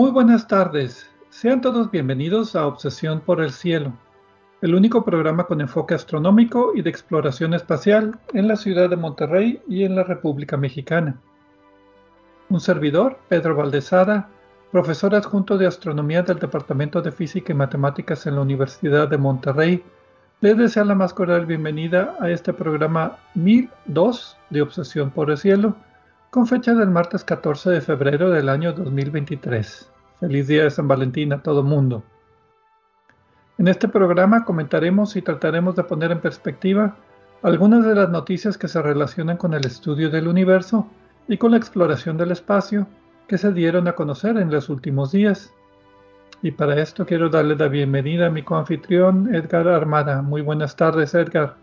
Muy buenas tardes. Sean todos bienvenidos a Obsesión por el Cielo, el único programa con enfoque astronómico y de exploración espacial en la ciudad de Monterrey y en la República Mexicana. Un servidor, Pedro Valdezada, profesor adjunto de astronomía del Departamento de Física y Matemáticas en la Universidad de Monterrey, les desea la más cordial bienvenida a este programa 1002 de Obsesión por el Cielo con fecha del martes 14 de febrero del año 2023. Feliz día de San Valentín a todo mundo. En este programa comentaremos y trataremos de poner en perspectiva algunas de las noticias que se relacionan con el estudio del universo y con la exploración del espacio que se dieron a conocer en los últimos días. Y para esto quiero darle la bienvenida a mi coanfitrión Edgar Armada. Muy buenas tardes, Edgar.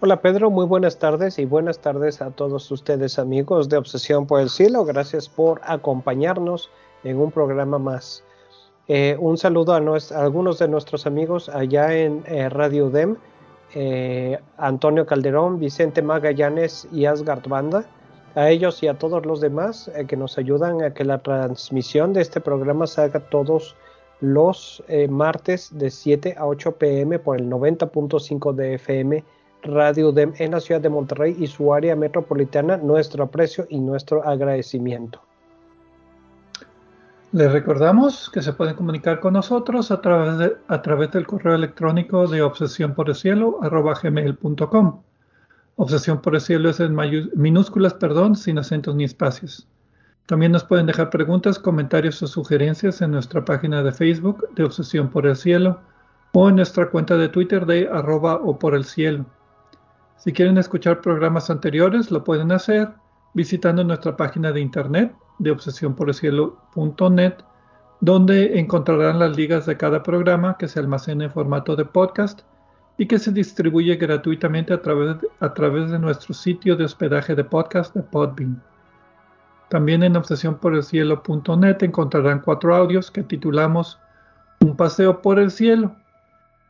Hola Pedro, muy buenas tardes y buenas tardes a todos ustedes amigos de Obsesión por el Cielo. Gracias por acompañarnos en un programa más. Eh, un saludo a, algunos de nuestros amigos allá en eh, Radio DEM, eh, Antonio Calderón, Vicente Magallanes y Asgard Banda. A ellos y a todos los demás que nos ayudan a que la transmisión de este programa se haga todos los martes de 7 a 8 pm por el 90.5 de FM Radio DEM en la ciudad de Monterrey y su área metropolitana, nuestro aprecio y nuestro agradecimiento. Les recordamos que se pueden comunicar con nosotros a través, a través del correo electrónico de obsesión por el cielo. Obsesión por el cielo es en minúsculas, perdón, sin acentos ni espacios. También nos pueden dejar preguntas, comentarios o sugerencias en nuestra página de Facebook de Obsesión por el Cielo o en nuestra cuenta de Twitter de arroba o por el cielo. Si quieren escuchar programas anteriores, lo pueden hacer visitando nuestra página de internet de obsesiónporelcielo.net, donde encontrarán las ligas de cada programa que se almacena en formato de podcast y que se distribuye gratuitamente a través, de, a través de nuestro sitio de hospedaje de podcast de Podbean. También en obsesiónporelcielo.net encontrarán cuatro audios que titulamos Un paseo por el cielo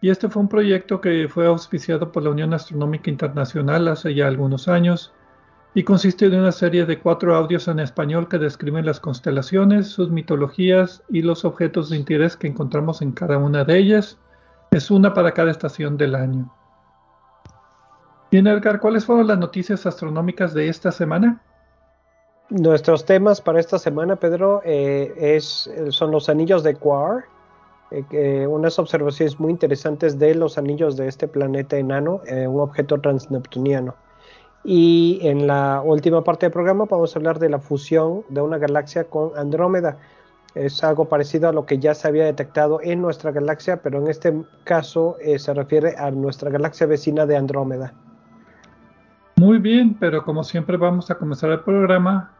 y este fue un proyecto que fue auspiciado por la Unión Astronómica Internacional hace ya algunos años y consiste de una serie de cuatro audios en español que describen las constelaciones, sus mitologías y los objetos de interés que encontramos en cada una de ellas. Es una para cada estación del año. Bien, Edgar, ¿cuáles fueron las noticias astronómicas de esta semana? Nuestros temas para esta semana, Pedro, eh, son los anillos de Quar, eh, unas observaciones muy interesantes de los anillos de este planeta enano, eh, un objeto transneptuniano. Y en la última parte del programa vamos a hablar de la fusión de una galaxia con Andrómeda. Es algo parecido a lo que ya se había detectado en nuestra galaxia, pero en este caso eh, se refiere a nuestra galaxia vecina de Andrómeda. Muy bien, pero como siempre vamos a comenzar el programa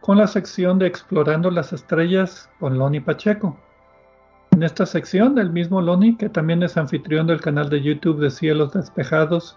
con la sección de Explorando las Estrellas con Loni Pacheco. En esta sección, el mismo Loni, que también es anfitrión del canal de YouTube de Cielos Despejados,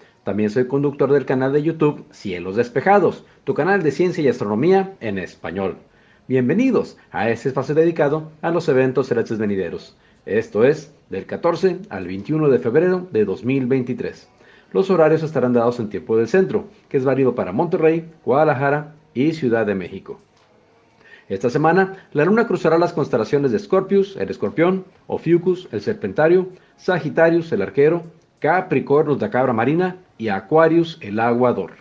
También soy conductor del canal de YouTube Cielos Despejados, tu canal de ciencia y astronomía en español. Bienvenidos a este espacio dedicado a los eventos celestes venideros. Esto es del 14 al 21 de febrero de 2023. Los horarios estarán dados en tiempo del centro, que es válido para Monterrey, Guadalajara y Ciudad de México. Esta semana, la luna cruzará las constelaciones de Scorpius, el escorpión, Ophiuchus, el serpentario, Sagittarius, el arquero, Capricornus, la cabra marina y Aquarius, el aguador.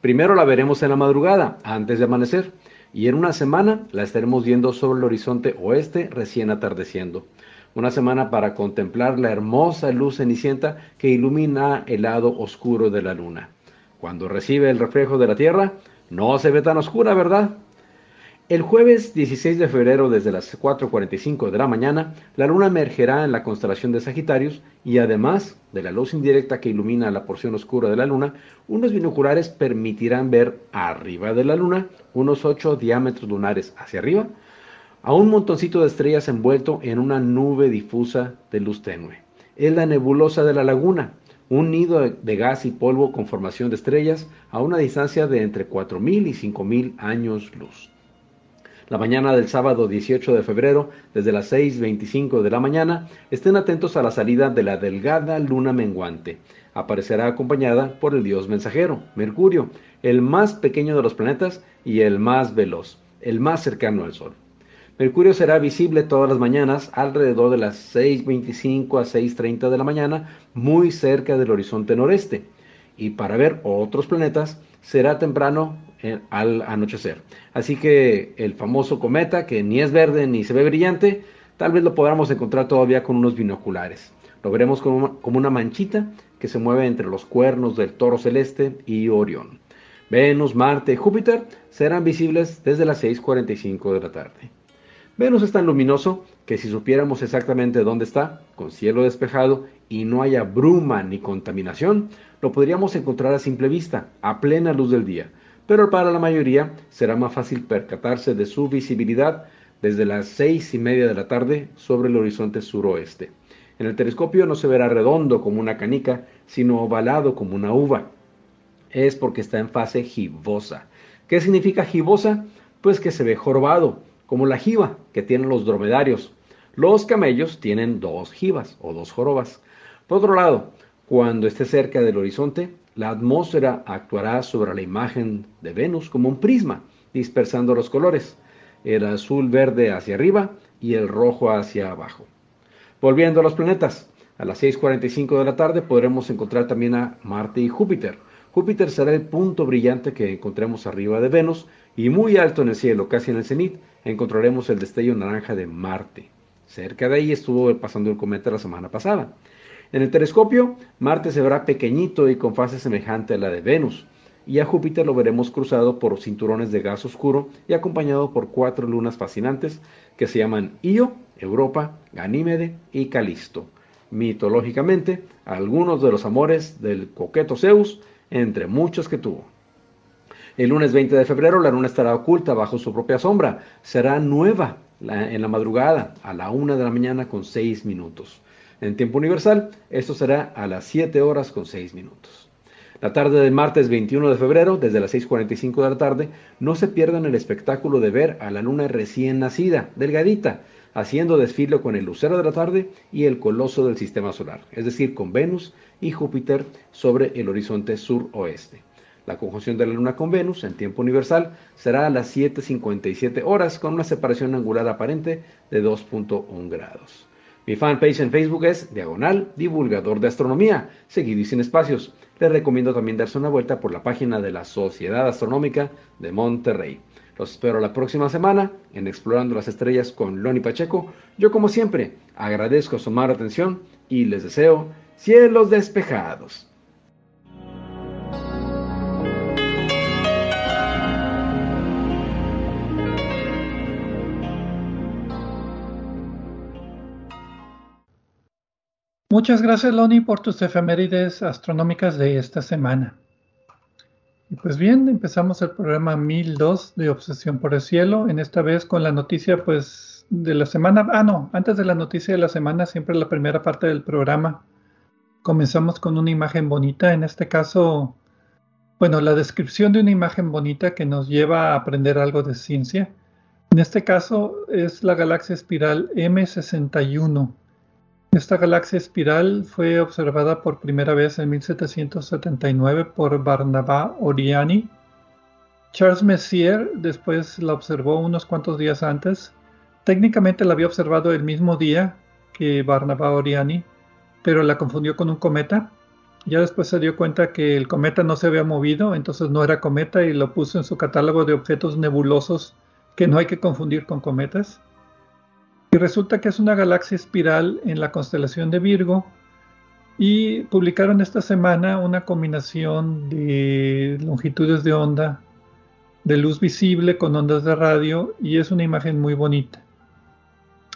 Primero la veremos en la madrugada, antes de amanecer. y en una semana la estaremos viendo sobre el horizonte oeste recién atardeciendo. Una semana para contemplar la hermosa luz cenicienta que ilumina el lado oscuro de la luna. Cuando recibe el reflejo de la Tierra, no se ve tan oscura, ¿verdad? El jueves 16 de febrero desde las 4.45 de la mañana, la luna emergerá en la constelación de Sagitarios y además de la luz indirecta que ilumina la porción oscura de la luna, unos binoculares permitirán ver arriba de la luna, unos 8 diámetros lunares hacia arriba, a un montoncito de estrellas envuelto en una nube difusa de luz tenue. Es la nebulosa de la laguna, un nido de gas y polvo con formación de estrellas a una distancia de entre 4.000 y 5.000 años luz la mañana del sábado 18 de febrero, desde las 6.25 de la mañana, estén atentos a la salida de la delgada luna menguante. Aparecerá acompañada por el dios mensajero, Mercurio, el más pequeño de los planetas y el más veloz, el más cercano al Sol. Mercurio será visible todas las mañanas alrededor de las 6.25 a 6.30 de la mañana, muy cerca del horizonte noreste. Y para ver otros planetas, será temprano al anochecer. Así que el famoso cometa, que ni es verde ni se ve brillante, tal vez lo podamos encontrar todavía con unos binoculares. Lo veremos como, como una manchita que se mueve entre los cuernos del toro celeste y Orión. Venus, Marte y Júpiter serán visibles desde las 6.45 de la tarde. Venus es tan luminoso que si supiéramos exactamente dónde está, con cielo despejado y no haya bruma ni contaminación, lo podríamos encontrar a simple vista, a plena luz del día pero para la mayoría será más fácil percatarse de su visibilidad desde las seis y media de la tarde sobre el horizonte suroeste. En el telescopio no se verá redondo como una canica, sino ovalado como una uva. Es porque está en fase gibosa. ¿Qué significa gibosa? Pues que se ve jorobado, como la jiba que tienen los dromedarios. Los camellos tienen dos jibas o dos jorobas. Por otro lado, cuando esté cerca del horizonte, la atmósfera actuará sobre la imagen de Venus como un prisma, dispersando los colores, el azul verde hacia arriba y el rojo hacia abajo. Volviendo a los planetas, a las 6.45 de la tarde podremos encontrar también a Marte y Júpiter. Júpiter será el punto brillante que encontremos arriba de Venus y muy alto en el cielo, casi en el cenit, encontraremos el destello naranja de Marte. Cerca de ahí estuvo pasando el cometa la semana pasada. En el telescopio, Marte se verá pequeñito y con fase semejante a la de Venus, y a Júpiter lo veremos cruzado por cinturones de gas oscuro y acompañado por cuatro lunas fascinantes que se llaman Io, Europa, Ganímede y Calisto. Mitológicamente, algunos de los amores del coqueto Zeus, entre muchos que tuvo. El lunes 20 de febrero la luna estará oculta bajo su propia sombra. Será nueva en la madrugada a la una de la mañana con seis minutos. En tiempo universal, esto será a las 7 horas con 6 minutos. La tarde del martes 21 de febrero, desde las 6.45 de la tarde, no se pierdan el espectáculo de ver a la luna recién nacida, delgadita, haciendo desfile con el lucero de la tarde y el coloso del sistema solar, es decir, con Venus y Júpiter sobre el horizonte sur-oeste. La conjunción de la luna con Venus en tiempo universal será a las 7.57 horas con una separación angular aparente de 2.1 grados. Mi fanpage en Facebook es Diagonal Divulgador de Astronomía, seguido y sin espacios. Les recomiendo también darse una vuelta por la página de la Sociedad Astronómica de Monterrey. Los espero la próxima semana en Explorando las Estrellas con Loni Pacheco. Yo como siempre agradezco su mala atención y les deseo cielos despejados. Muchas gracias, Loni, por tus efemérides astronómicas de esta semana. Y pues bien, empezamos el programa 1002 de Obsesión por el Cielo, en esta vez con la noticia pues de la semana, ah no, antes de la noticia de la semana, siempre la primera parte del programa. Comenzamos con una imagen bonita, en este caso, bueno, la descripción de una imagen bonita que nos lleva a aprender algo de ciencia. En este caso es la galaxia espiral M61 esta galaxia espiral fue observada por primera vez en 1779 por Barnabá Oriani. Charles Messier después la observó unos cuantos días antes. Técnicamente la había observado el mismo día que Barnabá Oriani, pero la confundió con un cometa. Ya después se dio cuenta que el cometa no se había movido, entonces no era cometa y lo puso en su catálogo de objetos nebulosos que no hay que confundir con cometas. Y resulta que es una galaxia espiral en la constelación de Virgo. Y publicaron esta semana una combinación de longitudes de onda, de luz visible con ondas de radio, y es una imagen muy bonita.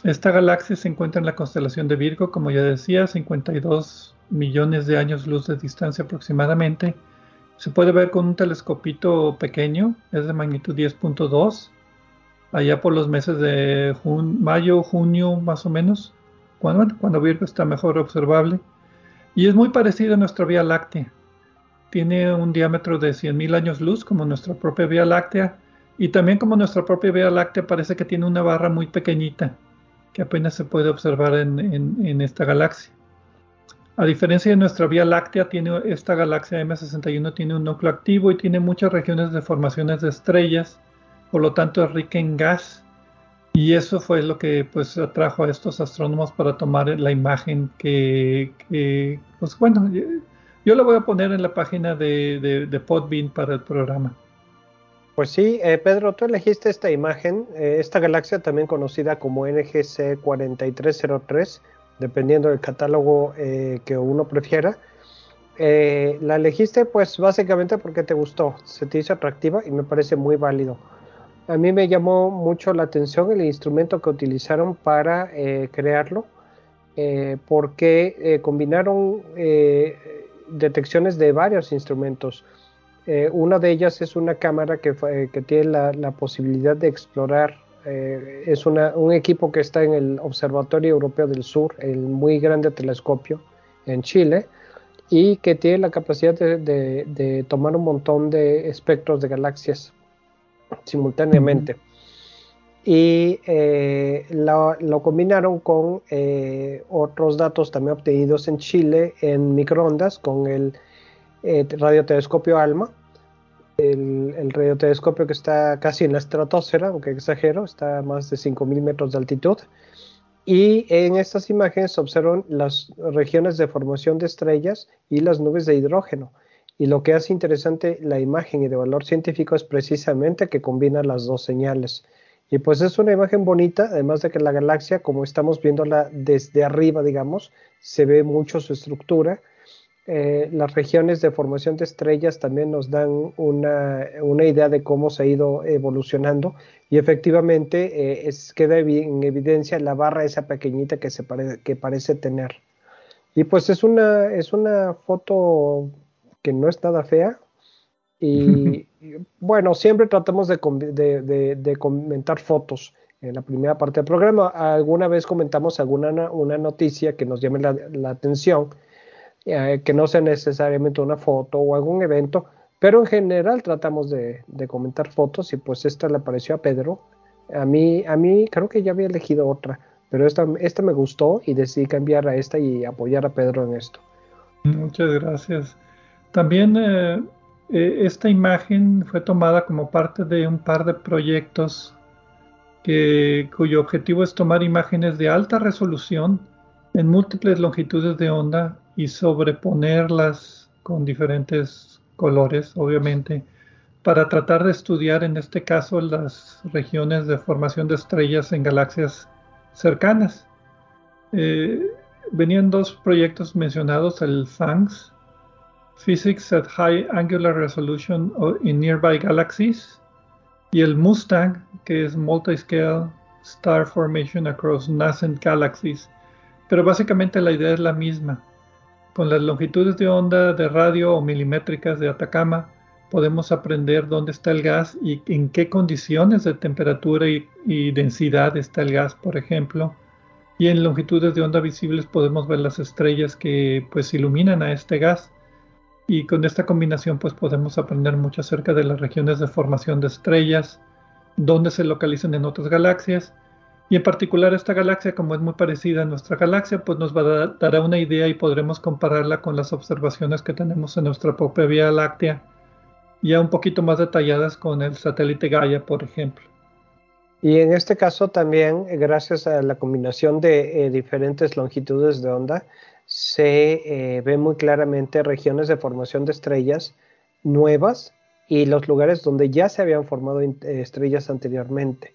Esta galaxia se encuentra en la constelación de Virgo, como ya decía, 52 millones de años luz de distancia aproximadamente. Se puede ver con un telescopito pequeño, es de magnitud 10.2 allá por los meses de mayo, junio más o menos, cuando, cuando Virgo está mejor observable. Y es muy parecido a nuestra Vía Láctea. Tiene un diámetro de 100.000 años luz como nuestra propia Vía Láctea. Y también como nuestra propia Vía Láctea parece que tiene una barra muy pequeñita que apenas se puede observar en, en esta galaxia. A diferencia de nuestra Vía Láctea, tiene, esta galaxia M61 tiene un núcleo activo y tiene muchas regiones de formaciones de estrellas por lo tanto es rica en gas y eso fue lo que pues atrajo a estos astrónomos para tomar la imagen que, pues bueno, yo, la voy a poner en la página de, de, Podbean para el programa. Pues sí, eh, Pedro, tú elegiste esta imagen, eh, esta galaxia también conocida como NGC 4303, dependiendo del catálogo eh, que uno prefiera. la elegiste pues básicamente porque te gustó, se te hizo atractiva y me parece muy válido. A mí me llamó mucho la atención el instrumento que utilizaron para eh, crearlo, eh, porque eh, combinaron detecciones de varios instrumentos. una de ellas es una cámara que, tiene la, posibilidad de explorar. es un equipo que está en el Observatorio Europeo del Sur, el muy grande telescopio en Chile, y que tiene la capacidad de tomar un montón de espectros de galaxias simultáneamente. Y eh, lo, combinaron con eh, otros datos también obtenidos en Chile en microondas con el eh, radiotelescopio ALMA, el, el, radiotelescopio que está casi en la estratosfera, aunque exagero, está a más de 5.000 metros de altitud. Y en estas imágenes se observan las regiones de formación de estrellas y las nubes de hidrógeno. Y lo que hace interesante la imagen y de valor científico es precisamente que combina las dos señales. Y pues es una imagen bonita, además de que la galaxia, como estamos viéndola desde arriba, digamos, se ve mucho su estructura. Eh, las regiones de formación de estrellas también nos dan una, idea de cómo se ha ido evolucionando y efectivamente eh, es, queda en evidencia la barra esa pequeñita que, se que parece tener. Y pues es una, es una foto que no es nada fea. Y, bueno, siempre tratamos de, comentar fotos en la primera parte del programa. Alguna vez comentamos alguna una noticia que nos llame la, atención, eh, que no sea necesariamente una foto o algún evento, pero en general tratamos de, comentar fotos y pues esta le pareció a Pedro. A mí, a mí creo que ya había elegido otra, pero esta, esta me gustó y decidí cambiar a esta y apoyar a Pedro en esto. Muchas gracias. También eh, eh, esta imagen fue tomada como parte de un par de proyectos cuyo objetivo es tomar imágenes de alta resolución en múltiples longitudes de onda y sobreponerlas con diferentes colores, obviamente, para tratar de estudiar en este caso las regiones de formación de estrellas en galaxias cercanas. Eh, venían dos proyectos mencionados, el FANGS, Physics at High Angular Resolution in Nearby Galaxies, y el Mustang, que es Multiscale Star Formation Across Nascent Galaxies. Pero básicamente la idea es la misma. Con las longitudes de onda de radio o milimétricas de Atacama, podemos aprender dónde está el gas y en qué condiciones de temperatura y, y, densidad está el gas, por ejemplo. Y en longitudes de onda visibles podemos ver las estrellas que pues iluminan a este gas y con esta combinación pues podemos aprender mucho acerca de las regiones de formación de estrellas, dónde se localizan en otras galaxias y en particular esta galaxia como es muy parecida a nuestra galaxia pues nos va a dar, dará una idea y podremos compararla con las observaciones que tenemos en nuestra propia Vía Láctea ya un poquito más detalladas con el satélite Gaia por ejemplo. Y en este caso también, gracias a la combinación de eh, diferentes longitudes de onda, se ve muy claramente regiones de formación de estrellas nuevas y los lugares donde ya se habían formado estrellas anteriormente.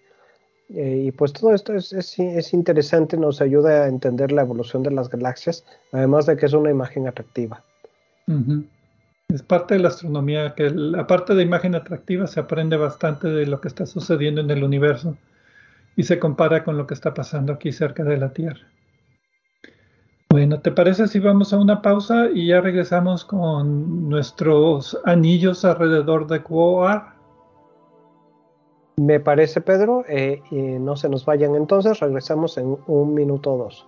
Eh, y pues todo esto es, es, interesante, nos ayuda a entender la evolución de las galaxias, además de que es una imagen atractiva. Es parte de la astronomía, que la parte de imagen atractiva se aprende bastante de lo que está sucediendo en el universo y se compara con lo que está pasando aquí cerca de la Tierra. Bueno, ¿te parece si vamos a una pausa y ya regresamos con nuestros anillos alrededor de Quoar? Me parece, Pedro. Eh, y no se nos vayan entonces, regresamos en un minuto o dos.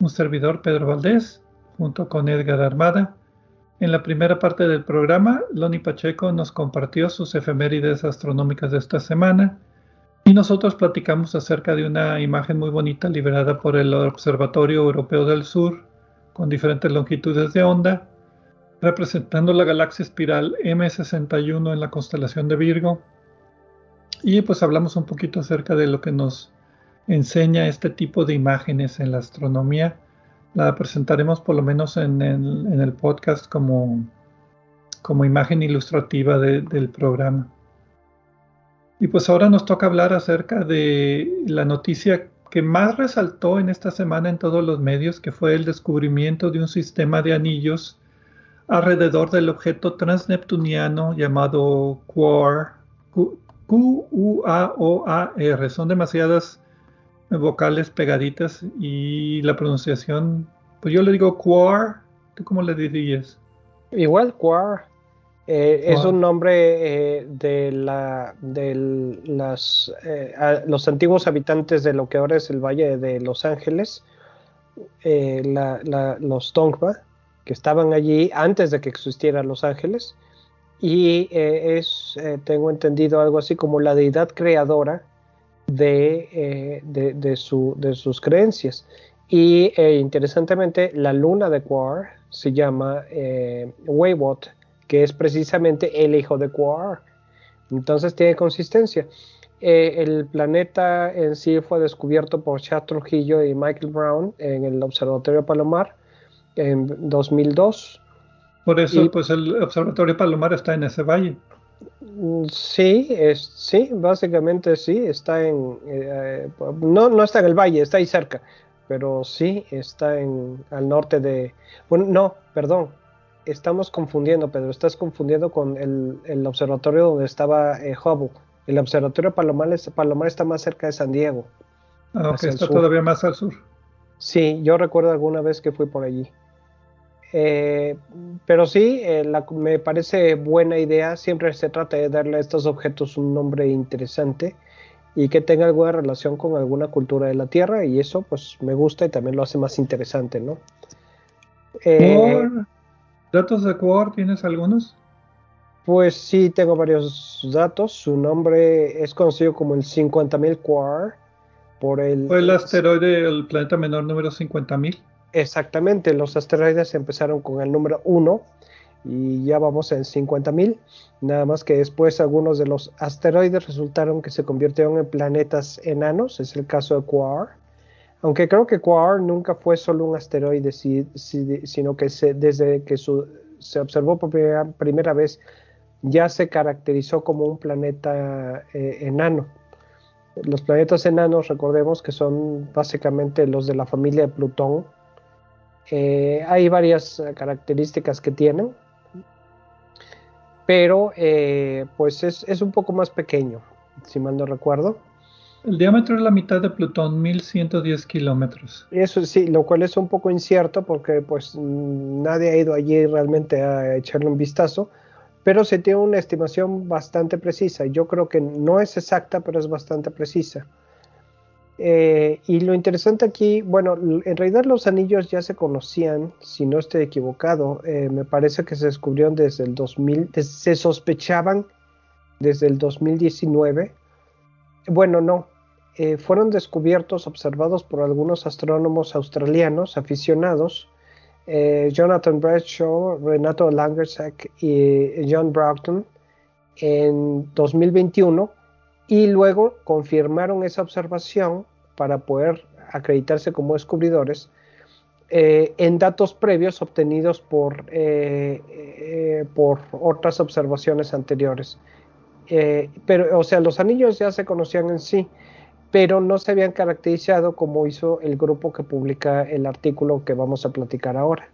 un servidor Pedro Valdés, junto con Edgar Armada. En la primera parte del programa, Loni Pacheco nos compartió sus efemérides astronómicas de esta semana y nosotros platicamos acerca de una imagen muy bonita liberada por el Observatorio Europeo del Sur con diferentes longitudes de onda, representando la galaxia espiral M61 en la constelación de Virgo. Y pues hablamos un poquito acerca de lo que nos enseña este tipo de imágenes en la astronomía. La presentaremos por lo menos en el, podcast como, como imagen ilustrativa del programa. Y pues ahora nos toca hablar acerca de la noticia que más resaltó en esta semana en todos los medios, que fue el descubrimiento de un sistema de anillos alrededor del objeto transneptuniano llamado QUAR. Q-U-A-O-A-R. Son demasiadas vocales pegaditas y la pronunciación, pues yo le digo quar, ¿tú cómo le dirías? Igual quar. Eh, es un nombre eh, de, la, de las, eh, los antiguos habitantes de lo que ahora es el Valle de Los Ángeles, los Tongva, que estaban allí antes de que existiera Los Ángeles, y es, tengo entendido, algo así como la deidad creadora eh, de, de, su, de sus creencias. Y eh, interesantemente, la luna de Quar se llama eh, que es precisamente el hijo de Quar. Entonces tiene consistencia. Eh, el planeta en sí fue descubierto por Chad Trujillo y Michael Brown en el Observatorio Palomar en 2002. Por eso, pues el Observatorio Palomar está en ese valle. Sí, es, sí, básicamente sí, está en, eh, no, no está en el valle, está ahí cerca, pero sí está en, al norte de, bueno, no, perdón, estamos confundiendo, Pedro, estás confundiendo con el, observatorio donde estaba eh, Hubble. El observatorio Palomar, Palomar está más cerca de San Diego. Ah, está todavía más al sur. Sí, yo recuerdo alguna vez que fui por allí. Eh, pero sí, eh, me parece buena idea. Siempre se trata de darle a estos objetos un nombre interesante y que tenga alguna relación con alguna cultura de la Tierra y eso pues me gusta y también lo hace más interesante, ¿no? Eh, ¿Datos de Quor tienes algunos? Pues sí, tengo varios datos. Su nombre es conocido como el 50.000 Quar por el... ¿Fue el asteroide del planeta menor número 50.000? Exactamente, los asteroides empezaron con el número 1 y ya vamos en 50.000. Nada más que después algunos de los asteroides resultaron que se convirtieron en planetas enanos, es el caso de Quar. Aunque creo que Quar nunca fue solo un asteroide, sino que desde que se observó por primera, vez ya se caracterizó como un planeta eh, enano. Los planetas enanos, recordemos que son básicamente los de la familia de Plutón, eh, hay varias características que tienen, pero eh, pues es, un poco más pequeño, si mal no recuerdo. El diámetro es la mitad de Plutón, 1110 kilómetros. Eso sí, lo cual es un poco incierto porque pues nadie ha ido allí realmente a echarle un vistazo, pero se tiene una estimación bastante precisa. Yo creo que no es exacta, pero es bastante precisa. Eh, y lo interesante aquí, bueno, en realidad los anillos ya se conocían, si no estoy equivocado, eh, me parece que se descubrieron desde el 2000, se sospechaban desde el 2019. Bueno, no, eh, fueron descubiertos, observados por algunos astrónomos australianos aficionados, Jonathan Bradshaw, Renato Langersack y John Broughton, en 2021 y luego confirmaron esa observación para poder acreditarse como descubridores eh, en datos previos obtenidos por, eh, eh, por otras observaciones anteriores. pero, o sea, los anillos ya se conocían en sí, pero no se habían caracterizado como hizo el grupo que publica el artículo que vamos a platicar ahora.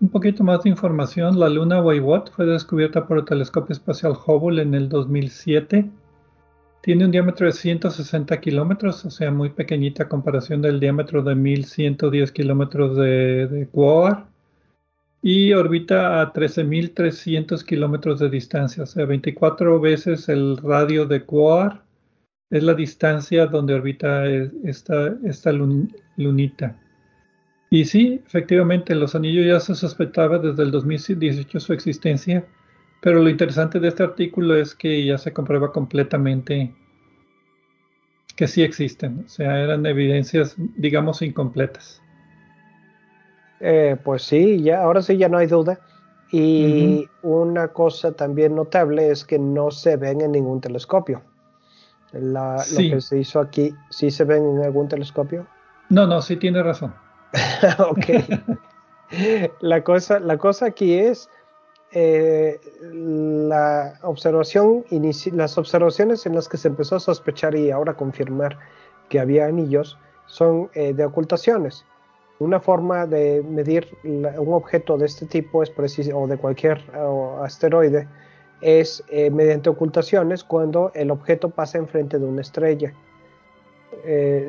Un poquito más de información, la luna Waiwot fue descubierta por el telescopio espacial Hubble en el 2007 tiene un diámetro de 160 kilómetros, o sea, muy pequeñita a comparación del diámetro de 1110 kilómetros de, de Quasar. Y orbita a 13.300 kilómetros de distancia, o sea, 24 veces el radio de Quasar. Es la distancia donde orbita esta, esta lunita. Y sí, efectivamente, los anillos ya se sospechaba desde el 2018 su existencia pero lo interesante de este artículo es que ya se comprueba completamente que sí existen, o sea, eran evidencias, digamos, incompletas. Eh, pues sí, ya, ahora sí ya no hay duda. Y una cosa también notable es que no se ven en ningún telescopio. Lo que se hizo aquí, ¿sí se ven en algún telescopio? No, no, sí tiene razón. ok. la, cosa, la cosa aquí es eh, las observaciones en las que se empezó a sospechar y ahora confirmar que había anillos son eh, de ocultaciones. Una forma de medir un objeto de este tipo es o de cualquier asteroide es eh, mediante ocultaciones cuando el objeto pasa enfrente de una estrella.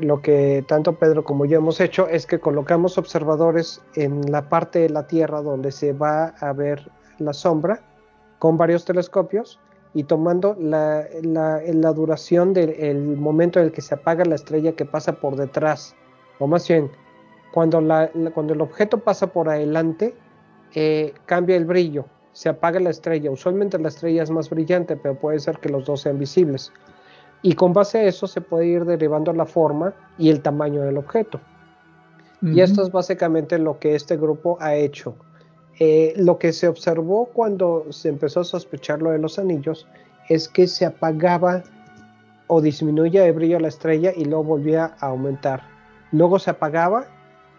lo que tanto Pedro como yo hemos hecho es que colocamos observadores en la parte de la Tierra donde se va a ver la sombra con varios telescopios y tomando la, duración del momento en el que se apaga la estrella que pasa por detrás, o más bien, cuando, cuando el objeto pasa por adelante, eh, cambia el brillo, se apaga la estrella. Usualmente la estrella es más brillante, pero puede ser que los dos sean visibles. Y con base a eso se puede ir derivando la forma y el tamaño del objeto. Y esto es básicamente lo que este grupo ha hecho. Eh, lo que se observó cuando se empezó a sospechar lo de los anillos es que se apagaba o disminuía el brillo de la estrella y luego volvía a aumentar. Luego se apagaba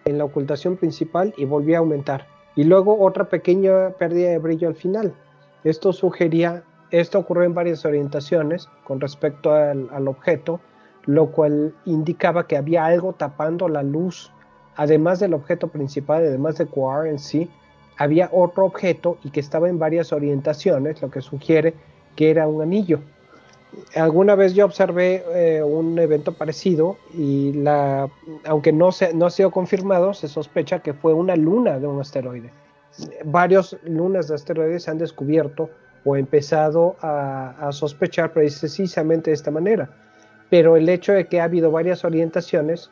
en la ocultación principal y volvía a aumentar. Y luego otra pequeña pérdida de brillo al final. Esto sugería, esto ocurrió en varias orientaciones con respecto al, al objeto, lo cual indicaba que había algo tapando la luz, además del objeto principal, además de Quar en sí, había otro objeto y que estaba en varias orientaciones, lo que sugiere que era un anillo. alguna vez yo observé eh, un evento parecido y aunque no, se, no ha sido confirmado, se sospecha que fue una luna de un asteroide. Varios lunas de asteroides se han descubierto o empezado a, sospechar precisamente de esta manera. Pero el hecho de que ha habido varias orientaciones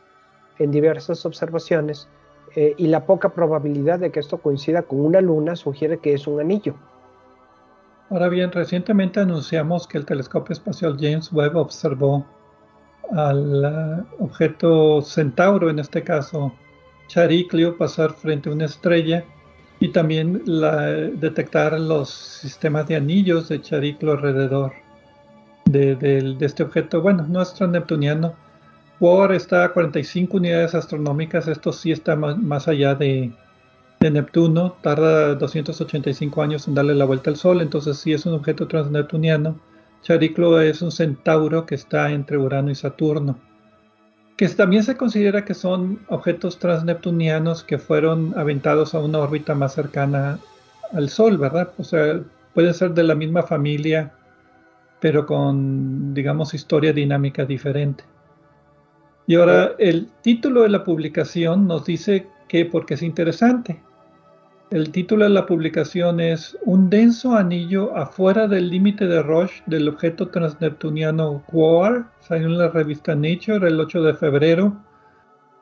en diversas observaciones eh, y la poca probabilidad de que esto coincida con una luna sugiere que es un anillo. Ahora bien, recientemente anunciamos que el telescopio espacial James Webb observó al uh, objeto Centauro, en este caso Chariclio, pasar frente a una estrella y también detectar los sistemas de anillos de Chariclo alrededor de, este objeto. Bueno, nuestro neptuniano. Por está a 45 unidades astronómicas, esto sí está más allá de, de Neptuno tarda 285 años en darle la vuelta al Sol, entonces sí es un objeto transneptuniano. Chariclo es un centauro que está entre Urano y Saturno, que también se considera que son objetos transneptunianos que fueron aventados a una órbita más cercana al Sol, ¿verdad? O sea, pueden ser de la misma familia, pero con, digamos, historia dinámica diferente. Y ahora el título de la publicación nos dice que porque es interesante. El título de la publicación es Un denso anillo afuera del límite de Roche del objeto transneptuniano Quasar. Salió en la revista Nature el 8 de febrero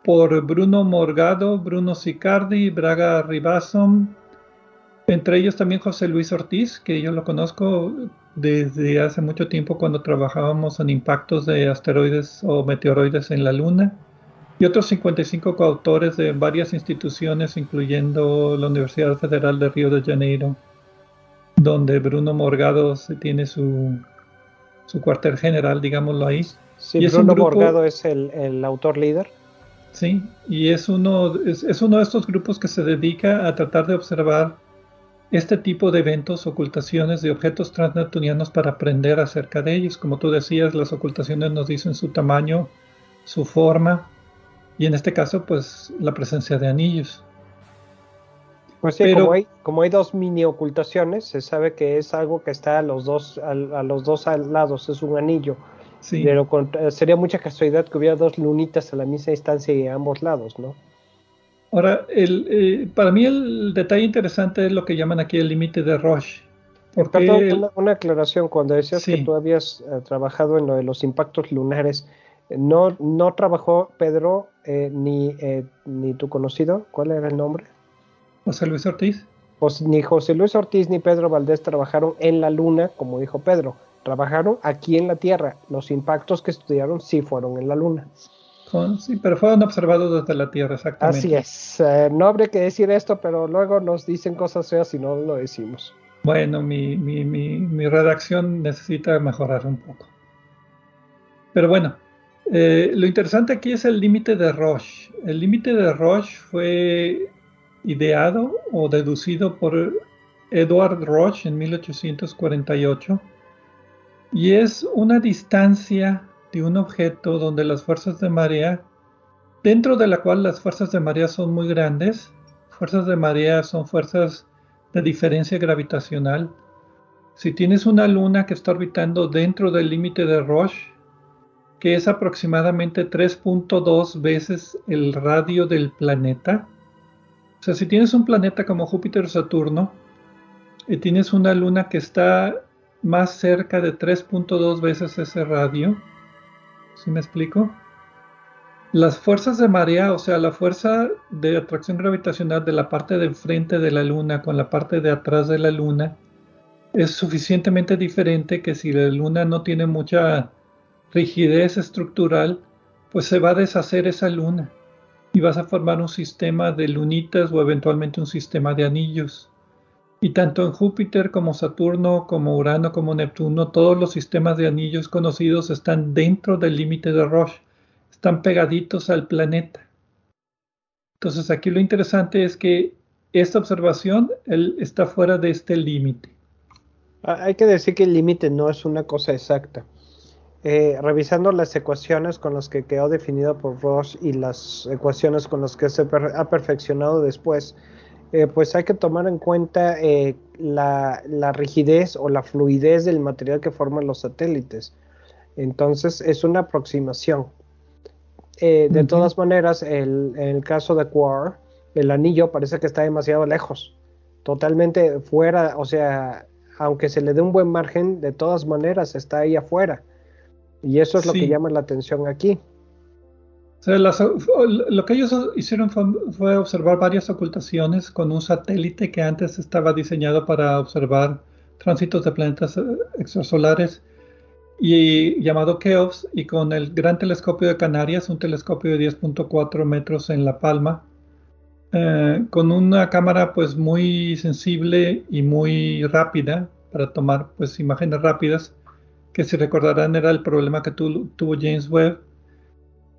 por Bruno Morgado, Bruno Sicardi, Braga Ribasom, entre ellos también José Luis Ortiz, que yo lo conozco desde hace mucho tiempo cuando trabajábamos en impactos de asteroides o meteoroides en la Luna y otros 55 coautores de varias instituciones, incluyendo la Universidad Federal de Río de Janeiro, donde Bruno Morgado tiene su, su cuartel general, digámoslo ahí. Sí, Bruno Morgado es el, autor líder. Sí, y es uno, es, es uno de estos grupos que se dedica a tratar de observar este tipo de eventos, ocultaciones de objetos transneptunianos para aprender acerca de ellos. Como tú decías, las ocultaciones nos dicen su tamaño, su forma, y en este caso, pues la presencia de anillos. Pues sí, como, hay, como hay dos mini ocultaciones, se sabe que es algo que está a los dos, a, los dos lados, es un anillo. Sí. Pero eh, sería mucha casualidad que hubiera dos lunitas a la misma distancia y a ambos lados, ¿no? Ahora, el, eh, para mí el detalle interesante es lo que llaman aquí el límite de Roche. Porque una, aclaración, cuando decías que tú habías eh, trabajado en lo de los impactos lunares, no, no trabajó Pedro eh, ni, eh, ni tu conocido, ¿cuál era el nombre? José Luis Ortiz. Pues ni José Luis Ortiz ni Pedro Valdés trabajaron en la Luna, como dijo Pedro. Trabajaron aquí en la Tierra. Los impactos que estudiaron sí fueron en la Luna. Sí, pero fueron observados desde la Tierra, exactamente. Así es. Eh, no habría que decir esto, pero luego nos dicen cosas feas y no lo decimos. Bueno, mi, mi, mi, mi redacción necesita mejorar un poco. Pero bueno, eh, lo interesante aquí es el límite de Roche. El límite de Roche fue ideado o deducido por Edward Roche en 1848 y es una distancia de un objeto donde las fuerzas de marea, dentro de la cual las fuerzas de marea son muy grandes, fuerzas de marea son fuerzas de diferencia gravitacional. Si tienes una luna que está orbitando dentro del límite de Roche, que es aproximadamente 3.2 veces el radio del planeta. O sea, si tienes un planeta como Júpiter o Saturno y tienes una luna que está más cerca de 3.2 veces ese radio, ¿sí me explico? Las fuerzas de marea, o sea, la fuerza de atracción gravitacional de la parte de enfrente de la luna con la parte de atrás de la luna, es suficientemente diferente que si la luna no tiene mucha rigidez estructural, pues se va a deshacer esa luna y vas a formar un sistema de lunitas o eventualmente un sistema de anillos. Y tanto en Júpiter como Saturno, como Urano, como Neptuno, todos los sistemas de anillos conocidos están dentro del límite de Roche, están pegaditos al planeta. Entonces aquí lo interesante es que esta observación está fuera de este límite. Ah, hay que decir que el límite no es una cosa exacta. Eh, revisando las ecuaciones con las que quedó definido por Roche y las ecuaciones con las que se ha perfeccionado después, eh, pues hay que tomar en cuenta eh, la, rigidez o la fluidez del material que forman los satélites. Entonces es una aproximación. Eh, de todas maneras, en el caso de Quar, el anillo parece que está demasiado lejos, totalmente fuera, o sea, aunque se le dé un buen margen, de todas maneras está ahí afuera. Y eso es lo que llama la atención aquí. Lo que ellos hicieron fue, observar varias ocultaciones con un satélite que antes estaba diseñado para observar tránsitos de planetas eh, extrasolares y llamado KEOPS y con el gran telescopio de Canarias, un telescopio de 10.4 metros en La Palma, eh, con una cámara pues muy sensible y muy rápida para tomar pues imágenes rápidas, que si recordarán era el problema que tuvo James Webb.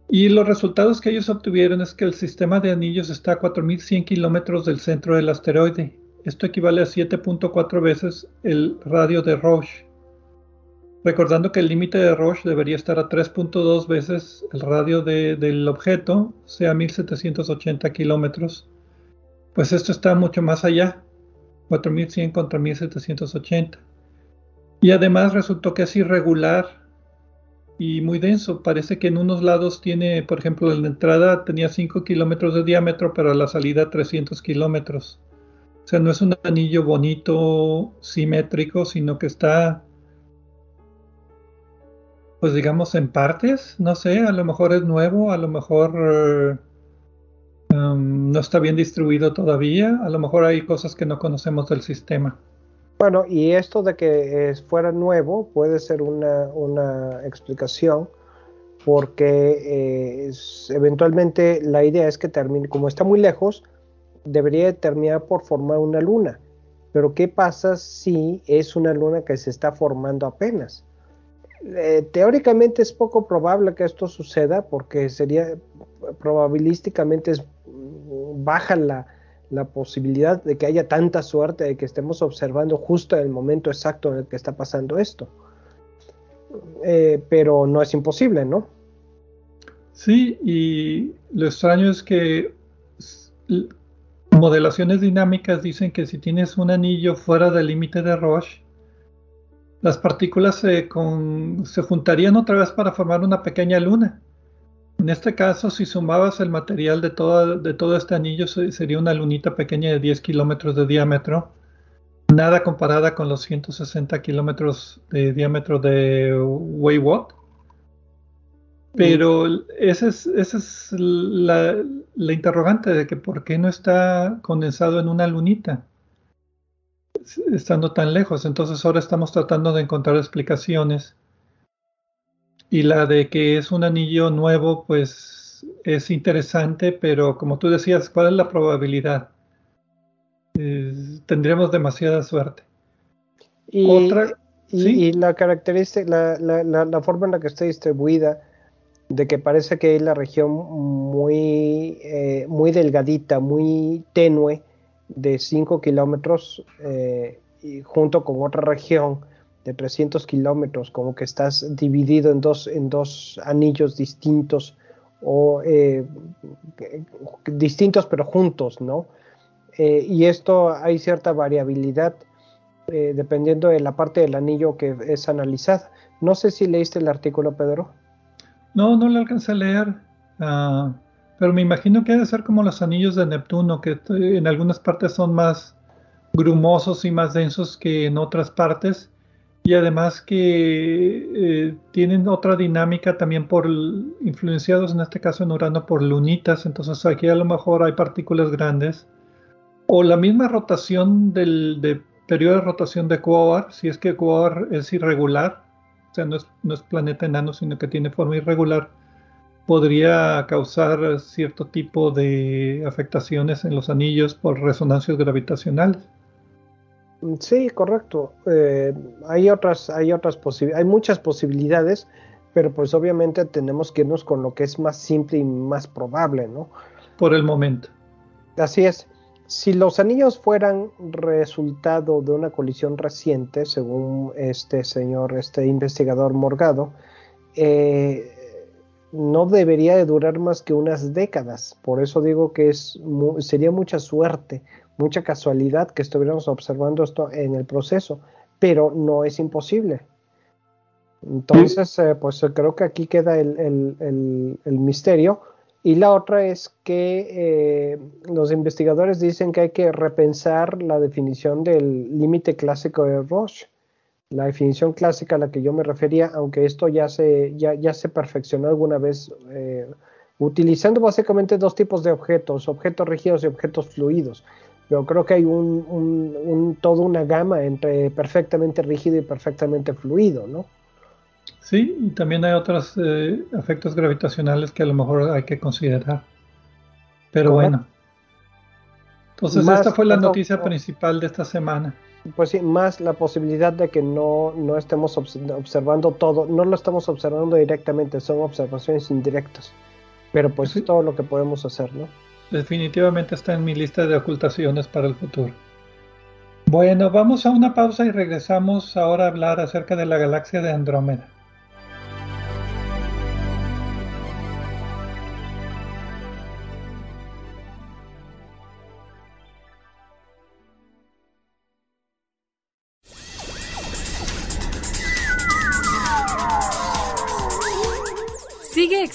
Y los resultados que ellos obtuvieron es que el sistema de anillos está a 4.100 kilómetros del centro del asteroide. Esto equivale a 7.4 veces el radio de Roche. Recordando que el límite de Roche debería estar a 3.2 veces el radio del objeto, sea 1780 kilómetros. Pues esto está mucho más allá, 4100 contra 1780. Y además resultó que es irregular y muy denso. Parece que en unos lados tiene, por ejemplo, en la entrada tenía 5 kilómetros de diámetro, pero a la salida 300 kilómetros. O sea, no es un anillo bonito, simétrico, sino que está pues digamos en partes, no sé, a lo mejor es nuevo, a lo mejor um, no está bien distribuido todavía, a lo mejor hay cosas que no conocemos del sistema. Bueno, y esto de que fuera nuevo puede ser una, explicación porque eh, eventualmente la idea es que termine, como está muy lejos, debería terminar por formar una luna. Pero ¿qué pasa si es una luna que se está formando apenas? Eh, teóricamente es poco probable que esto suceda porque sería probabilísticamente es baja la, posibilidad de que haya tanta suerte de que estemos observando justo el momento exacto en el que está pasando esto. Eh, pero no es imposible, ¿no? Sí, y lo extraño es que modelaciones dinámicas dicen que si tienes un anillo fuera del límite de Roche, las partículas se, juntarían otra vez para formar una pequeña luna. En este caso, si sumabas el material de todo, de todo este anillo, sería una lunita pequeña de 10 kilómetros de diámetro, nada comparada con los 160 kilómetros de diámetro de Wayward. Pero esa es, es la, la interrogante de que por qué no está condensado en una lunita estando tan lejos. Entonces ahora estamos tratando de encontrar explicaciones. Y la de que es un anillo nuevo, pues es interesante, pero como tú decías, ¿cuál es la probabilidad? tendríamos demasiada suerte. Y, Otra, y, la característica, la, la, forma en la que está distribuida, de que parece que es la región muy, eh, muy delgadita, muy tenue, de 5 kilómetros eh, y junto con otra región de 300 kilómetros, como que estás dividido en dos, en dos anillos distintos o eh, distintos pero juntos, ¿no? Eh, y esto hay cierta variabilidad dependiendo de la parte del anillo que es analizada. No sé si leíste el artículo, Pedro. No, no lo alcancé a leer. Ah, pero me imagino que debe ser como los anillos de Neptuno, que en algunas partes son más grumosos y más densos que en otras partes. Y además que eh, tienen otra dinámica también por influenciados en este caso en Urano por lunitas. Entonces aquí a lo mejor hay partículas grandes. O la misma rotación del periodo de rotación de Quasar, si es que Quasar es irregular, o sea, no es, no es planeta enano, sino que tiene forma irregular podría causar cierto tipo de afectaciones en los anillos por resonancias gravitacionales. Sí, correcto. Eh, hay otras, hay otras hay muchas posibilidades, pero pues obviamente tenemos que irnos con lo que es más simple y más probable, ¿no? Por el momento. Así es. Si los anillos fueran resultado de una colisión reciente, según este señor, este investigador Morgado, eh, no debería de durar más que unas décadas. Por eso digo que es, sería mucha suerte, mucha casualidad que estuviéramos observando esto en el proceso, pero no es imposible. Entonces, eh, pues creo que aquí queda el, misterio. Y la otra es que eh, los investigadores dicen que hay que repensar la definición del límite clásico de Roche la definición clásica a la que yo me refería, aunque esto ya se, ya, ya se perfeccionó alguna vez, eh, utilizando básicamente dos tipos de objetos, objetos rígidos y objetos fluidos. Pero creo que hay un, un, toda una gama entre perfectamente rígido y perfectamente fluido, ¿no? Sí, y también hay otros eh, efectos gravitacionales que a lo mejor hay que considerar. Pero bueno. Entonces, esta fue la noticia principal de esta semana pues sí, más la posibilidad de que no, no estemos observando todo, no lo estamos observando directamente, son observaciones indirectas, pero pues es todo lo que podemos hacer, ¿no? Definitivamente está en mi lista de ocultaciones para el futuro. Bueno, vamos a una pausa y regresamos ahora a hablar acerca de la galaxia de Andrómeda.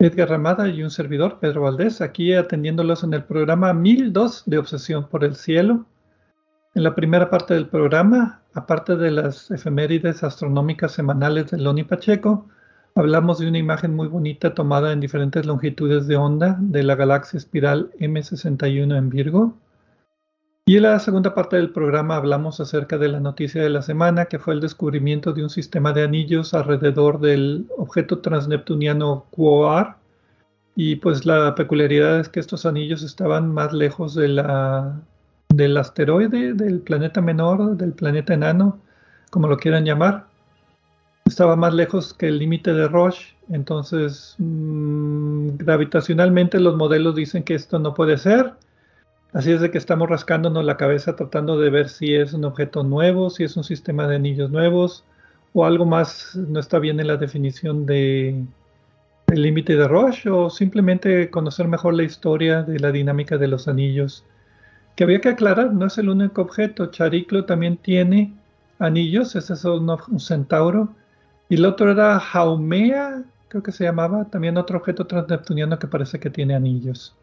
Edgar Ramada y un servidor, Pedro Valdés, aquí atendiéndolos en el programa 1002 de Obsesión por el Cielo. En la primera parte del programa, aparte de las efemérides astronómicas semanales de Loni Pacheco, hablamos de una imagen muy bonita tomada en diferentes longitudes de onda de la galaxia espiral M61 en Virgo. Y en la segunda parte del programa hablamos acerca de la noticia de la semana, que fue el descubrimiento de un sistema de anillos alrededor del objeto transneptuniano Quoar. Y pues la peculiaridad es que estos anillos estaban más lejos de la, del asteroide, del planeta menor, del planeta enano, como lo quieran llamar. Estaba más lejos que el límite de Roche, entonces mm, gravitacionalmente los modelos dicen que esto no puede ser Así es de que estamos rascándonos la cabeza tratando de ver si es un objeto nuevo, si es un sistema de anillos nuevos o algo más no está bien en la definición de el límite de Roche o simplemente conocer mejor la historia de la dinámica de los anillos. Que había que aclarar, no es el único objeto. Chariclo también tiene anillos, ese es un, un centauro. Y el otro era Jaumea, creo que se llamaba, también otro objeto transneptuniano que parece que tiene anillos.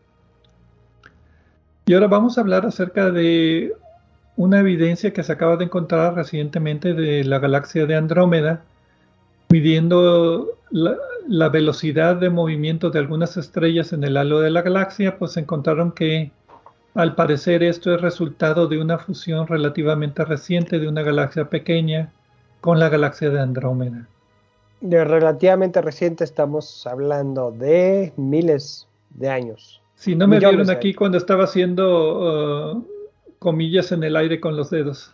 Y ahora vamos a hablar acerca de una evidencia que se acaba de encontrar recientemente de la galaxia de Andrómeda, midiendo la, velocidad de movimiento de algunas estrellas en el halo de la galaxia, pues encontraron que al parecer esto es resultado de una fusión relativamente reciente de una galaxia pequeña con la galaxia de Andrómeda. De relativamente reciente estamos hablando de miles de años. Si no me vieron aquí cuando estaba haciendo uh, comillas en el aire con los dedos.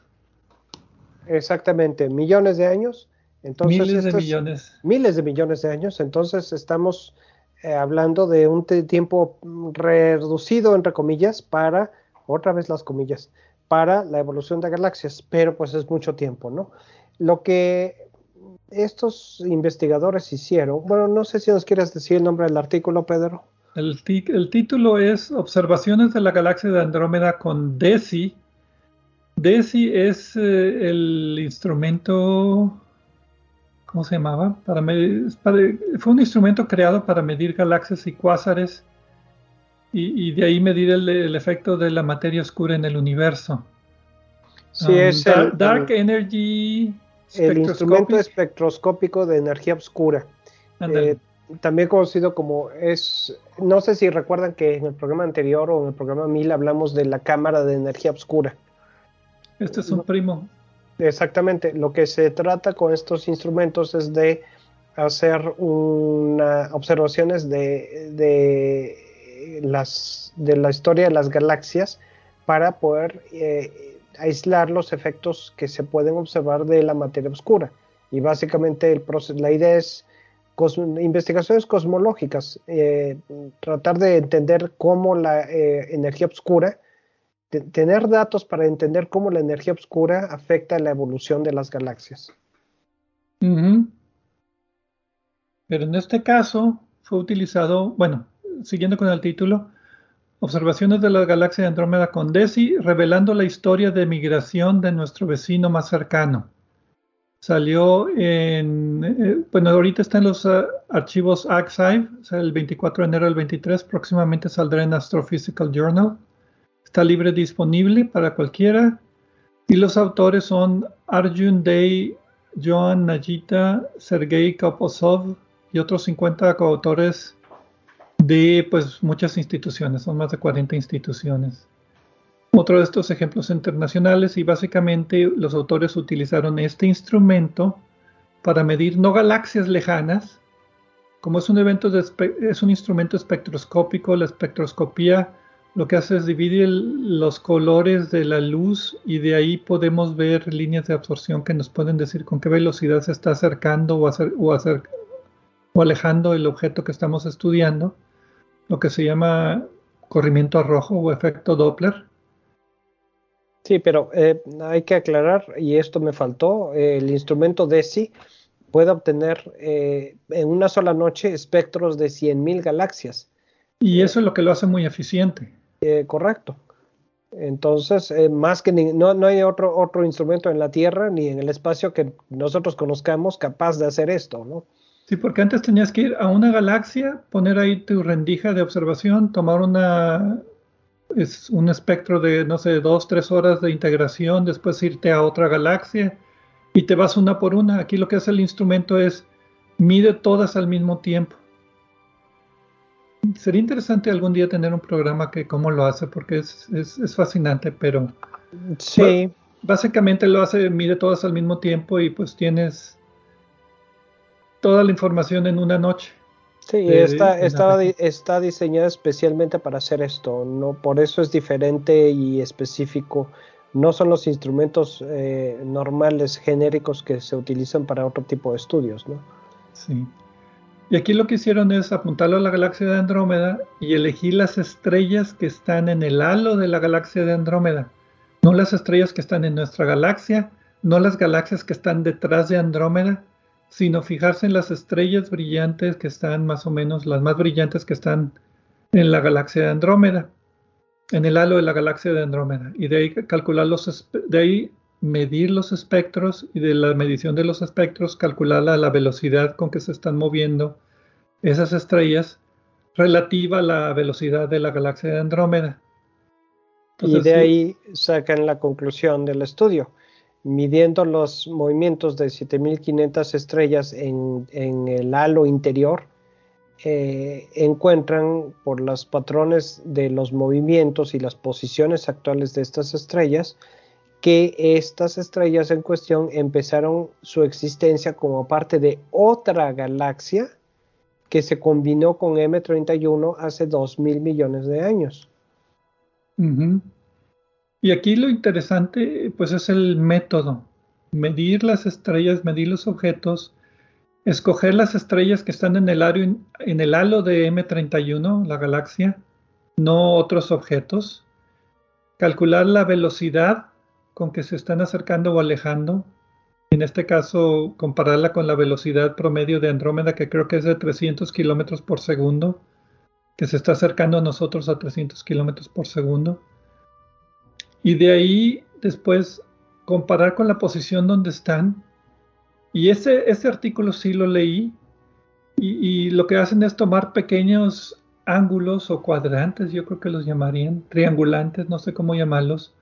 Exactamente, millones de años Entonces, miles de millones. Miles de millones de años. Entonces estamos eh, hablando de un tiempo reducido, entre comillas, para, otra vez las comillas, para la evolución de galaxias, pero pues es mucho tiempo, ¿no? Lo que estos investigadores hicieron, bueno, no sé si nos quieres decir el nombre del artículo, Pedro. El, el título es Observaciones de la galaxia de Andrómeda con DESI. DESI es eh, el instrumento ¿cómo se llamaba? Para fue un instrumento creado para medir galaxias y cuásares y, de ahí medir el, efecto de la materia oscura en el universo. Sí, es um, el, Dark Energy. El instrumento espectroscópico de energía oscura. Eh, también conocido como es, no sé si recuerdan que en el programa anterior o en el programa 1000 hablamos de la cámara de energía oscura. Este es un primo. Exactamente, lo que se trata con estos instrumentos es de hacer una, observaciones de, las, de la historia de las galaxias para poder eh, aislar los efectos que se pueden observar de la materia oscura. Y básicamente el la idea es investigaciones cosmológicas, eh, tratar de entender cómo la eh, energía oscura tener datos para entender cómo la energía oscura afecta la evolución de las galaxias. Pero en este caso fue utilizado, bueno, siguiendo con el título, Observaciones de la galaxia de Andrómeda con DESI, revelando la historia de migración de nuestro vecino más cercano. Salió en, eh, bueno, ahorita está en los uh, archivos Archive, el 24 de enero del 23, próximamente saldrá en Astrophysical Journal. Está libre disponible para cualquiera. Y los autores son Arjun Day, Joan Najita, Sergei Kaposov y otros 50 coautores de pues, muchas instituciones, son más de 40 instituciones. Otro de estos ejemplos internacionales y básicamente los autores utilizaron este instrumento para medir no galaxias lejanas, como es un evento es un instrumento espectroscópico, la espectroscopía lo que hace es dividir los colores de la luz y de ahí podemos ver líneas de absorción que nos pueden decir con qué velocidad se está acercando o, o, alejando el objeto que estamos estudiando, lo que se llama corrimiento rojo o efecto Doppler. Sí, pero eh, hay que aclarar, y esto me faltó, el instrumento DESI puede obtener eh, en una sola noche espectros de 100.000 galaxias. Y eso es lo que lo hace muy eficiente. Eh, correcto. Entonces, eh, más que no, no hay otro, otro instrumento en la Tierra ni en el espacio que nosotros conozcamos capaz de hacer esto, ¿no? Sí, porque antes tenías que ir a una galaxia, poner ahí tu rendija de observación, tomar una es un espectro de, no sé, dos, tres horas de integración, después irte a otra galaxia y te vas una por una. Aquí lo que hace el instrumento es mide todas al mismo tiempo sería interesante algún día tener un programa que cómo lo hace, porque es, es, fascinante, pero sí. básicamente lo hace, mide todas al mismo tiempo y pues tienes toda la información en una noche. Sí, está, está, está diseñada especialmente para hacer esto, no por eso es diferente y específico. No son los instrumentos eh, normales, genéricos que se utilizan para otro tipo de estudios, ¿no? Sí. Y aquí lo que hicieron es apuntarlo a la galaxia de Andrómeda y elegir las estrellas que están en el halo de la galaxia de Andrómeda. No las estrellas que están en nuestra galaxia, no las galaxias que están detrás de Andrómeda, sino fijarse en las estrellas brillantes que están más o menos, las más brillantes que están en la galaxia de Andrómeda, en el halo de la galaxia de Andrómeda. Y de ahí calcular los, de ahí medir los espectros y de la medición de los espectros calcular la, velocidad con que se están moviendo esas estrellas relativa a la velocidad de la galaxia de Andrómeda. y de ahí sacan la conclusión del estudio. Midiendo los movimientos de 7500 estrellas en, el halo interior, eh, encuentran por los patrones de los movimientos y las posiciones actuales de estas estrellas que estas estrellas en cuestión empezaron su existencia como parte de otra galaxia que se combinó con M31 hace 2 mil millones de años. Y aquí lo interesante pues es el método. medir las estrellas, medir los objetos, escoger las estrellas que están en el, en el halo de M31, la galaxia, no otros objetos, calcular la velocidad con que se están acercando o alejando, en este caso compararla con la velocidad promedio de Andrómeda, que creo que es de 300 kilómetros por segundo, que se está acercando a nosotros a 300 kilómetros por segundo. Y de ahí después comparar con la posición donde están. Y ese, ese artículo sí lo leí. Y, lo que hacen es tomar pequeños ángulos o cuadrantes, yo creo que los llamarían, triangulantes, no sé cómo llamarlos.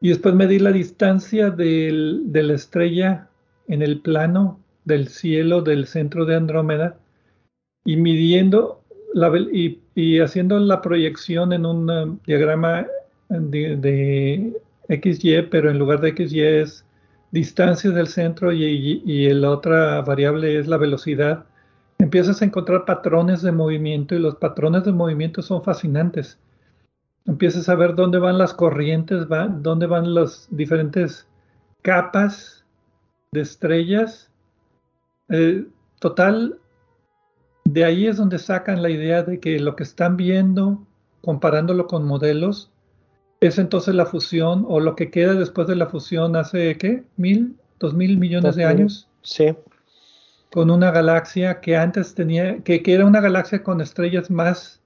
Y después medir la distancia del, de la estrella en el plano del cielo del centro de Andrómeda y midiendo la, y, y haciendo la proyección en un uh, diagrama de, de, XY, pero en lugar de XY es distancia del centro y, y, y, la otra variable es la velocidad, empiezas a encontrar patrones de movimiento y los patrones de movimiento son fascinantes. Empiezas a ver dónde van las corrientes, va, dónde van las diferentes capas de estrellas. Eh, total, de ahí es donde sacan la idea de que lo que están viendo, comparándolo con modelos, es entonces la fusión o lo que queda después de la fusión hace, ¿qué? ¿Mil? ¿Dos mil millones de años? Sí. Con una galaxia que antes tenía, que, que era una galaxia con estrellas más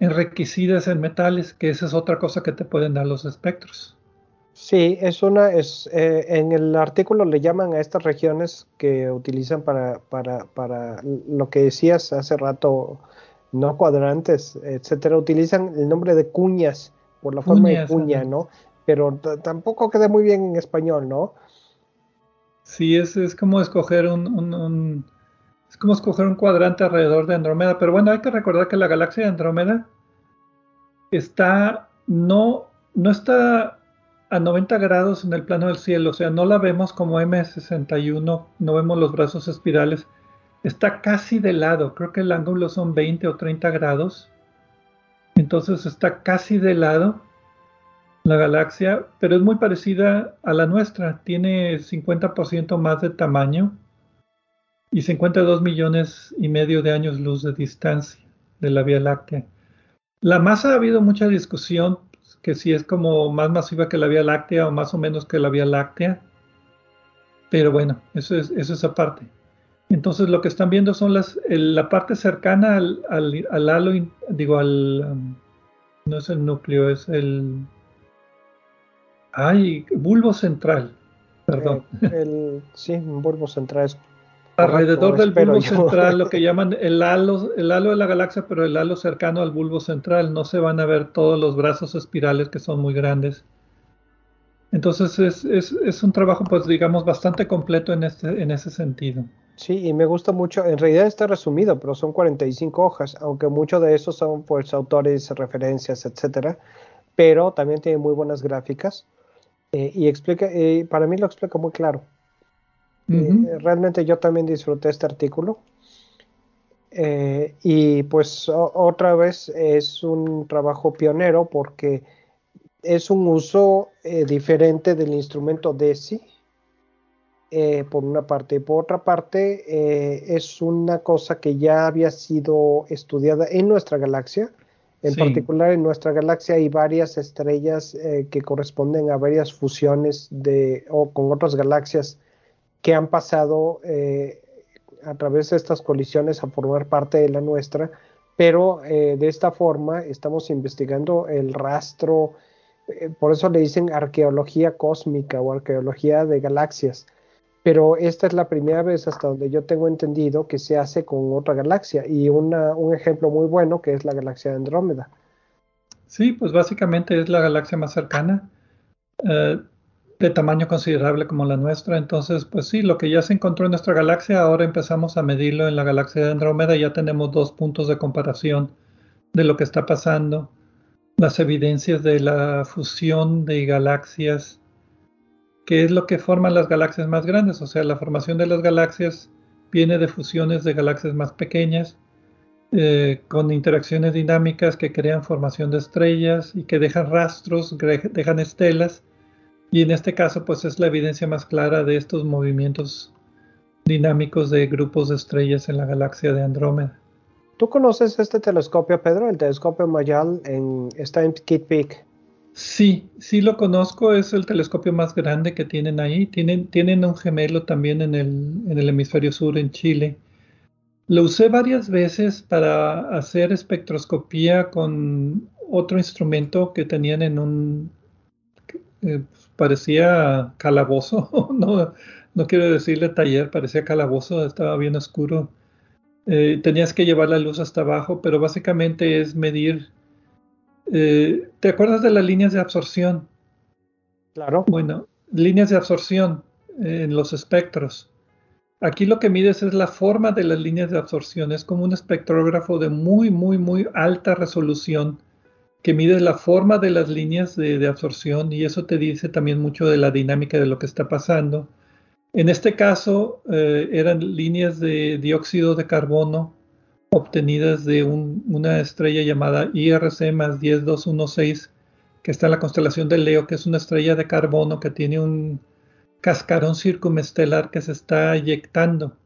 enriquecidas en metales, que esa es otra cosa que te pueden dar los espectros. Sí, es una, es, eh, en el artículo le llaman a estas regiones que utilizan para, para, para lo que decías hace rato, no cuadrantes, etcétera, utilizan el nombre de cuñas por la forma de cuña, ¿no? Pero tampoco queda muy bien en español, ¿no? Sí, es, es como escoger un, un, un, es como escoger un cuadrante alrededor de Andrómeda, pero bueno, hay que recordar que la galaxia de Andrómeda está, no, no está a 90 grados en el plano del cielo, o sea, no la vemos como M61, no vemos los brazos espirales, está casi de lado, creo que el ángulo son 20 o 30 grados, entonces está casi de lado la galaxia, pero es muy parecida a la nuestra. Tiene 50% más de tamaño y 52 millones y medio de años luz de distancia de la Vía Láctea. La masa ha habido mucha discusión que si es como más masiva que la Vía Láctea o más o menos que la Vía Láctea. Pero bueno, eso es, eso es aparte. Entonces lo que están viendo son las, el, la parte cercana al, al, al halo, digo, al, um, no es el núcleo, es el, ay, bulbo central, perdón. Eh, el, sí, un bulbo central es Alrededor del bulbo yo. central, lo que llaman el halo, el halo de la galaxia, pero el halo cercano al bulbo central, no se van a ver todos los brazos espirales que son muy grandes. Entonces es, es, es un trabajo, pues digamos, bastante completo en, este, en ese sentido. Sí, y me gusta mucho, en realidad está resumido, pero son 45 hojas, aunque muchos de esos son pues autores, referencias, etcétera, pero también tiene muy buenas gráficas eh, y explica, eh, para mí lo explica muy claro. Uh -huh. eh, realmente yo también disfruté este artículo. Y pues o, otra vez es un trabajo pionero porque es un uso diferente del instrumento DESI eh, por una parte. Y por otra parte, eh, es una cosa que ya había sido estudiada en nuestra galaxia. En sí. particular, en nuestra galaxia hay varias estrellas eh, que corresponden a varias fusiones de, o con otras galaxias que han pasado eh, a través de estas colisiones a formar parte de la nuestra. Pero de esta forma estamos investigando el rastro, por eso le dicen arqueología cósmica o arqueología de galaxias pero esta es la primera vez hasta donde yo tengo entendido que se hace con otra galaxia y una, un ejemplo muy bueno que es la galaxia de Andrómeda. Sí, pues básicamente es la galaxia más cercana, eh, de tamaño considerable como la nuestra, entonces pues sí, lo que ya se encontró en nuestra galaxia, ahora empezamos a medirlo en la galaxia de Andrómeda. Y ya tenemos dos puntos de comparación de lo que está pasando, las evidencias de la fusión de galaxias que es lo que forman las galaxias más grandes. O sea, la formación de las galaxias viene de fusiones de galaxias más pequeñas, eh, con interacciones dinámicas que crean formación de estrellas y que dejan rastros, dejan estelas, Y en este caso, pues es la evidencia más clara de estos movimientos dinámicos de grupos de estrellas en la galaxia de Andrómeda. ¿Tú conoces este telescopio, Pedro? El telescopio Mayal en, está en Peak. Sí, sí lo conozco, es el telescopio más grande que tienen ahí. Tienen, tienen un gemelo también en el, en el hemisferio sur, en Chile. Lo usé varias veces para hacer espectroscopía con otro instrumento que tenían en un, eh, parecía calabozo, no, no quiero decirle taller, parecía calabozo, estaba bien oscuro. Eh, tenías que llevar la luz hasta abajo, pero básicamente es medir. Eh, ¿Te acuerdas de las líneas de absorción? Claro. Bueno, líneas de absorción en los espectros. Aquí lo que mides es la forma de las líneas de absorción. Es como un espectrógrafo de muy, muy, muy alta resolución que mide la forma de las líneas de, absorción y eso te dice también mucho de la dinámica de lo que está pasando. En este caso eh, eran líneas de dióxido de carbono obtenidas de una estrella llamada IRC más 10216 que está en la constelación de Leo, que es una estrella de carbono que tiene un cascarón circumestelar que se está eyectando.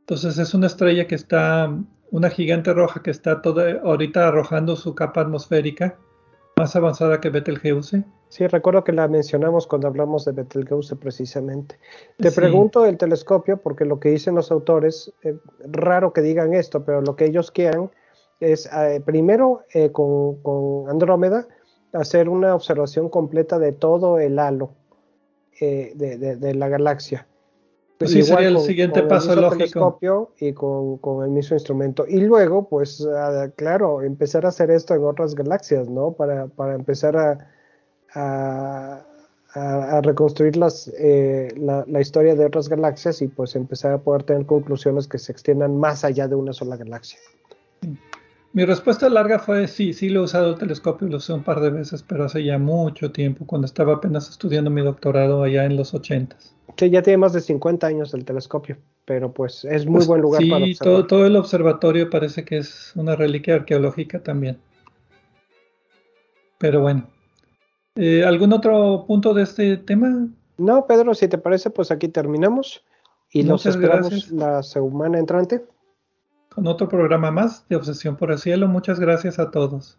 Entonces es una estrella que está, una gigante roja que está toda, ahorita arrojando su capa atmosférica, más avanzada que Betelgeuse. Sí, recuerdo que la mencionamos cuando hablamos de Betelgeuse precisamente. Te pregunto el telescopio, porque lo que dicen los autores, eh, raro que digan esto, pero lo que ellos quieran es eh, primero eh, con, con Andrómeda hacer una observación completa de todo el halo eh, de, la galaxia. Pues sí, sería el siguiente paso lógico. Telescopio y con, el mismo instrumento. Y luego, pues, claro, empezar a hacer esto en otras galaxias, ¿no? Para, empezar a, a, reconstruir las, eh, la, la, historia de otras galaxias y pues empezar a poder tener conclusiones que se extiendan más allá de una sola galaxia. Mi respuesta larga fue sí, sí lo he usado el telescopio, lo usé un par de veces, pero hace ya mucho tiempo, cuando estaba apenas estudiando mi doctorado allá en los ochentas. Sí, ya tiene más de 50 años el telescopio, pero pues es muy pues buen lugar para observar. Todo, todo el observatorio parece que es una reliquia arqueológica también. Pero bueno. Eh, ¿Algún otro punto de este tema? No, Pedro, si te parece, pues aquí terminamos y los esperamos la semana entrante con otro programa más de Obsesión por el Cielo. Muchas gracias a todos.